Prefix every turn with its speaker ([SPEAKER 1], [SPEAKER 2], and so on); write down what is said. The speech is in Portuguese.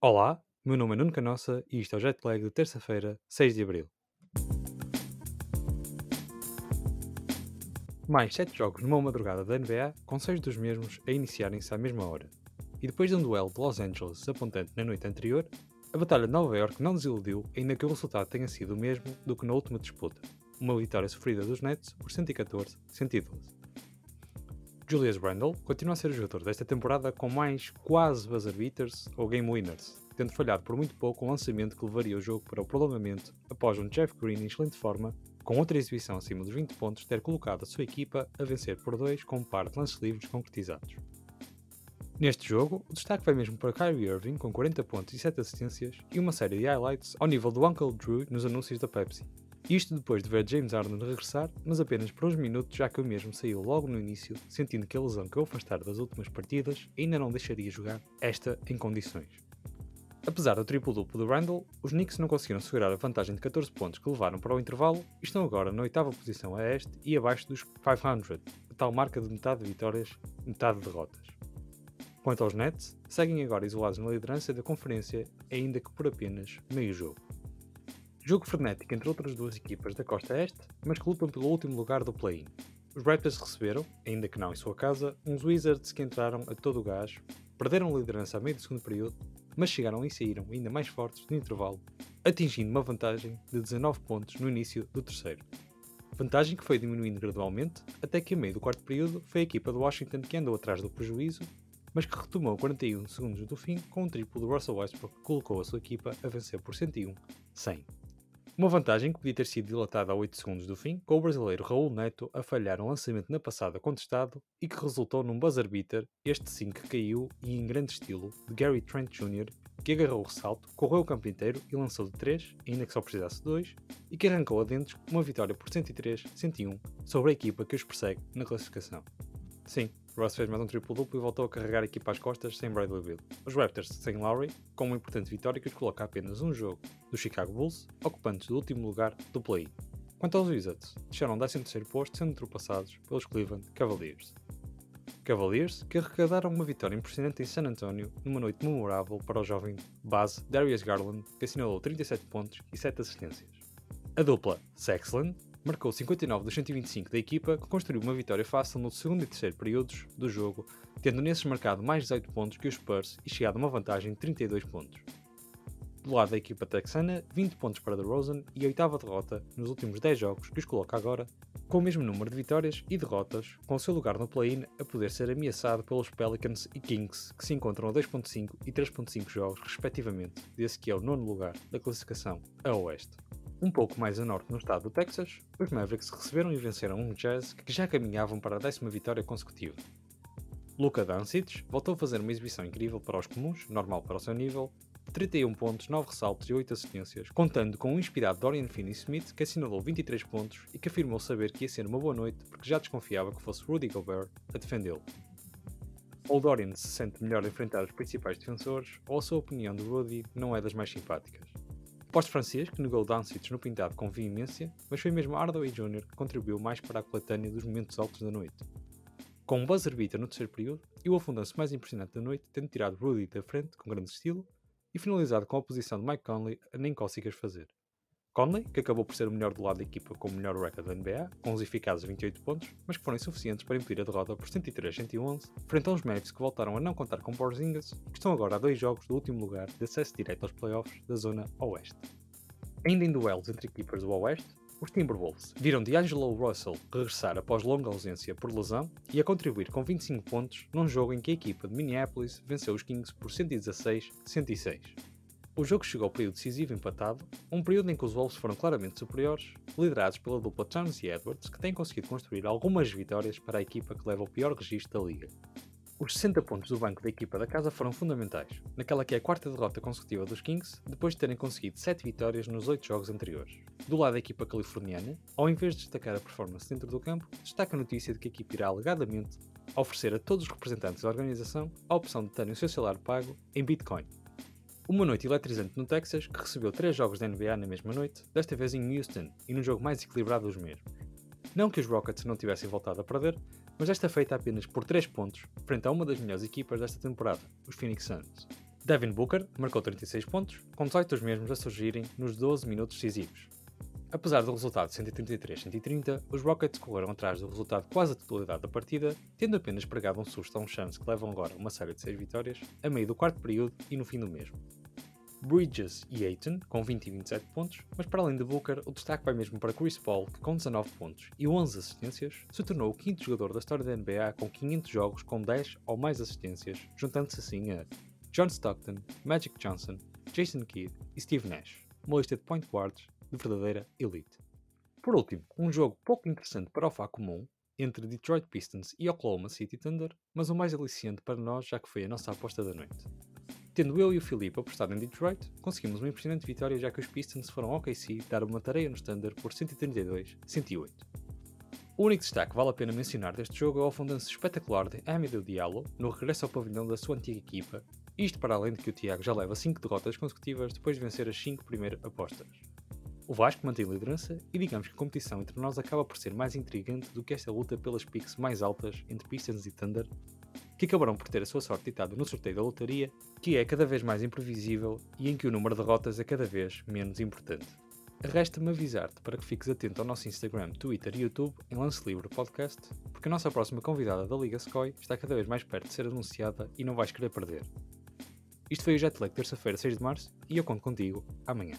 [SPEAKER 1] Olá, meu nome é Nuno Canossa e isto é o Jetlag de terça-feira, 6 de Abril. Mais 7 jogos numa madrugada da NBA, com 6 dos mesmos a iniciarem-se à mesma hora. E depois de um duelo de Los Angeles apontante na noite anterior, a Batalha de Nova York não desiludiu, ainda que o resultado tenha sido o mesmo do que na última disputa, uma vitória sofrida dos Nets por 114-112. Julius Randle continua a ser o jogador desta temporada com mais quase buzzer beaters ou game winners, tendo falhado por muito pouco um lançamento que levaria o jogo para o prolongamento após um Jeff Green em excelente forma, com outra exibição acima dos 20 pontos, ter colocado a sua equipa a vencer por dois com um par de lances livres concretizados. Neste jogo, o destaque vai mesmo para Kyrie Irving com 40 pontos e 7 assistências e uma série de highlights ao nível do Uncle Drew nos anúncios da Pepsi, isto depois de ver James Harden regressar, mas apenas por uns minutos, já que o mesmo saiu logo no início, sentindo que a lesão que o afastar das últimas partidas ainda não deixaria jogar esta em condições. Apesar do triplo-duplo do Randall, os Knicks não conseguiram segurar a vantagem de 14 pontos que levaram para o intervalo e estão agora na oitava posição a este e abaixo dos 500, a tal marca de metade de vitórias, metade de derrotas. Quanto aos Nets, seguem agora isolados na liderança da conferência, ainda que por apenas meio jogo. Jogo frenético entre outras duas equipas da costa este, mas que lutam pelo último lugar do play-in. Os Raptors receberam, ainda que não em sua casa, uns Wizards que entraram a todo o gás, perderam a liderança a meio do segundo período, mas chegaram e saíram ainda mais fortes no intervalo, atingindo uma vantagem de 19 pontos no início do terceiro. Vantagem que foi diminuindo gradualmente, até que a meio do quarto período foi a equipa de Washington que andou atrás do prejuízo, mas que retomou 41 segundos do fim com um triplo do Russell Westbrook que colocou a sua equipa a vencer por 101-100. Uma vantagem que podia ter sido dilatada a 8 segundos do fim, com o brasileiro Raul Neto a falhar um lançamento na passada contestado e que resultou num buzzer beater, este sim que caiu e em grande estilo, de Gary Trent Jr., que agarrou o ressalto, correu o campo inteiro e lançou de 3, ainda que só precisasse de 2, e que arrancou a dentes uma vitória por 103-101 sobre a equipa que os persegue na classificação. Sim, Russ fez mais um triplo-duplo e voltou a carregar a equipa às costas sem Bradley Beal. Os Raptors sem Lowry, com uma importante vitória que os coloca apenas um jogo do Chicago Bulls, ocupantes do último lugar do play. Quanto aos Wizards, deixaram 13º posto sendo ultrapassados pelos Cleveland Cavaliers. Cavaliers que arrecadaram uma vitória impressionante em San Antonio numa noite memorável para o jovem base Darius Garland, que assinalou 37 pontos e 7 assistências. A dupla Sexland marcou 59 dos 125 da equipa, que construiu uma vitória fácil no segundo e terceiro períodos do jogo, tendo nesses marcado mais 18 pontos que os Spurs e chegado a uma vantagem de 32 pontos. Do lado da equipa texana, 20 pontos para DeRozan e a oitava derrota nos últimos 10 jogos que os coloca agora, com o mesmo número de vitórias e derrotas, com o seu lugar no play-in a poder ser ameaçado pelos Pelicans e Kings, que se encontram a 2.5 e 3.5 jogos respectivamente, desse que é o nono lugar da classificação a oeste. Um pouco mais a norte no estado do Texas, os Mavericks receberam e venceram um Jazz que já caminhavam para a décima vitória consecutiva. Luka Doncic voltou a fazer uma exibição incrível para os comuns, normal para o seu nível, 31 pontos, 9 ressaltos e 8 assistências, contando com o inspirado Dorian Finney-Smith que assinalou 23 pontos e que afirmou saber que ia ser uma boa noite porque já desconfiava que fosse Rudy Gobert a defendê-lo. Ou Dorian se sente melhor a enfrentar os principais defensores, ou a sua opinião de Rudy não é das mais simpáticas. Posto francês, que negou Doncic no pintado com veemência, mas foi mesmo Hardaway Jr. que contribuiu mais para a coletânea dos momentos altos da noite. Com um buzzer beater no terceiro período e o afundanço mais impressionante da noite, tendo tirado Rudy da frente com grande estilo e finalizado com a posição de Mike Conley a nem cócegas fazer. Conley, que acabou por ser o melhor do lado da equipa com o melhor record da NBA, com os eficazes 28 pontos, mas que foram insuficientes para impedir a derrota por 103-111, frente aos Mavs que voltaram a não contar com Porzingis que estão agora a dois jogos do último lugar de acesso direto aos playoffs da zona Oeste. Ainda em duelos entre equipas do Oeste, os Timberwolves viram D'Angelo Russell regressar após longa ausência por lesão e a contribuir com 25 pontos num jogo em que a equipa de Minneapolis venceu os Kings por 116-106. O jogo chegou ao período decisivo empatado, um período em que os Wolves foram claramente superiores, liderados pela dupla Towns e Edwards, que têm conseguido construir algumas vitórias para a equipa que leva o pior registro da liga. Os 60 pontos do banco da equipa da casa foram fundamentais, naquela que é a quarta derrota consecutiva dos Kings, depois de terem conseguido 7 vitórias nos 8 jogos anteriores. Do lado da equipa californiana, ao invés de destacar a performance dentro do campo, destaca a notícia de que a equipa irá alegadamente oferecer a todos os representantes da organização a opção de terem o seu salário pago em Bitcoin. Uma noite eletrizante no Texas, que recebeu três jogos da NBA na mesma noite, desta vez em Houston e num jogo mais equilibrado dos mesmos. Não que os Rockets não tivessem voltado a perder, mas esta feita apenas por 3 pontos, frente a uma das melhores equipas desta temporada, os Phoenix Suns. Devin Booker marcou 36 pontos, com 18 dos mesmos a surgirem nos 12 minutos decisivos. Apesar do resultado 133-130, os Rockets correram atrás do resultado quase a totalidade da partida, tendo apenas pregado um susto a um chance que levam agora uma série de 6 vitórias, a meio do quarto período e no fim do mesmo. Bridges e Aiton com 20 e 27 pontos, mas para além de Booker, o destaque vai mesmo para Chris Paul, que com 19 pontos e 11 assistências, se tornou o quinto jogador da história da NBA com 500 jogos com 10 ou mais assistências, juntando-se assim a John Stockton, Magic Johnson, Jason Kidd e Steve Nash, uma lista de point guards de verdadeira elite. Por último, um jogo pouco interessante para o fã comum, entre Detroit Pistons e Oklahoma City Thunder, mas o mais aliciante para nós já que foi a nossa aposta da noite. Tendo eu e o Filipe apostado em Detroit, conseguimos uma impressionante vitória já que os Pistons foram ao OKC dar uma tarefa no Thunder por 132-108. O único destaque que vale a pena mencionar deste jogo é o afundanço espetacular de Amidou Diallo no regresso ao pavilhão da sua antiga equipa, isto para além de que o Tiago já leva 5 derrotas consecutivas depois de vencer as 5 primeiras apostas. O Vasco mantém a liderança e digamos que a competição entre nós acaba por ser mais intrigante do que esta luta pelas picks mais altas entre Pistons e Thunder, que acabarão por ter a sua sorte ditada no sorteio da lotaria, que é cada vez mais imprevisível e em que o número de derrotas é cada vez menos importante. Resta-me avisar-te para que fiques atento ao nosso Instagram, Twitter e YouTube em Lance Livre Podcast, porque a nossa próxima convidada da Liga Scoy está cada vez mais perto de ser anunciada e não vais querer perder. Isto foi o Jetlag terça-feira, 6 de março, e eu conto contigo amanhã.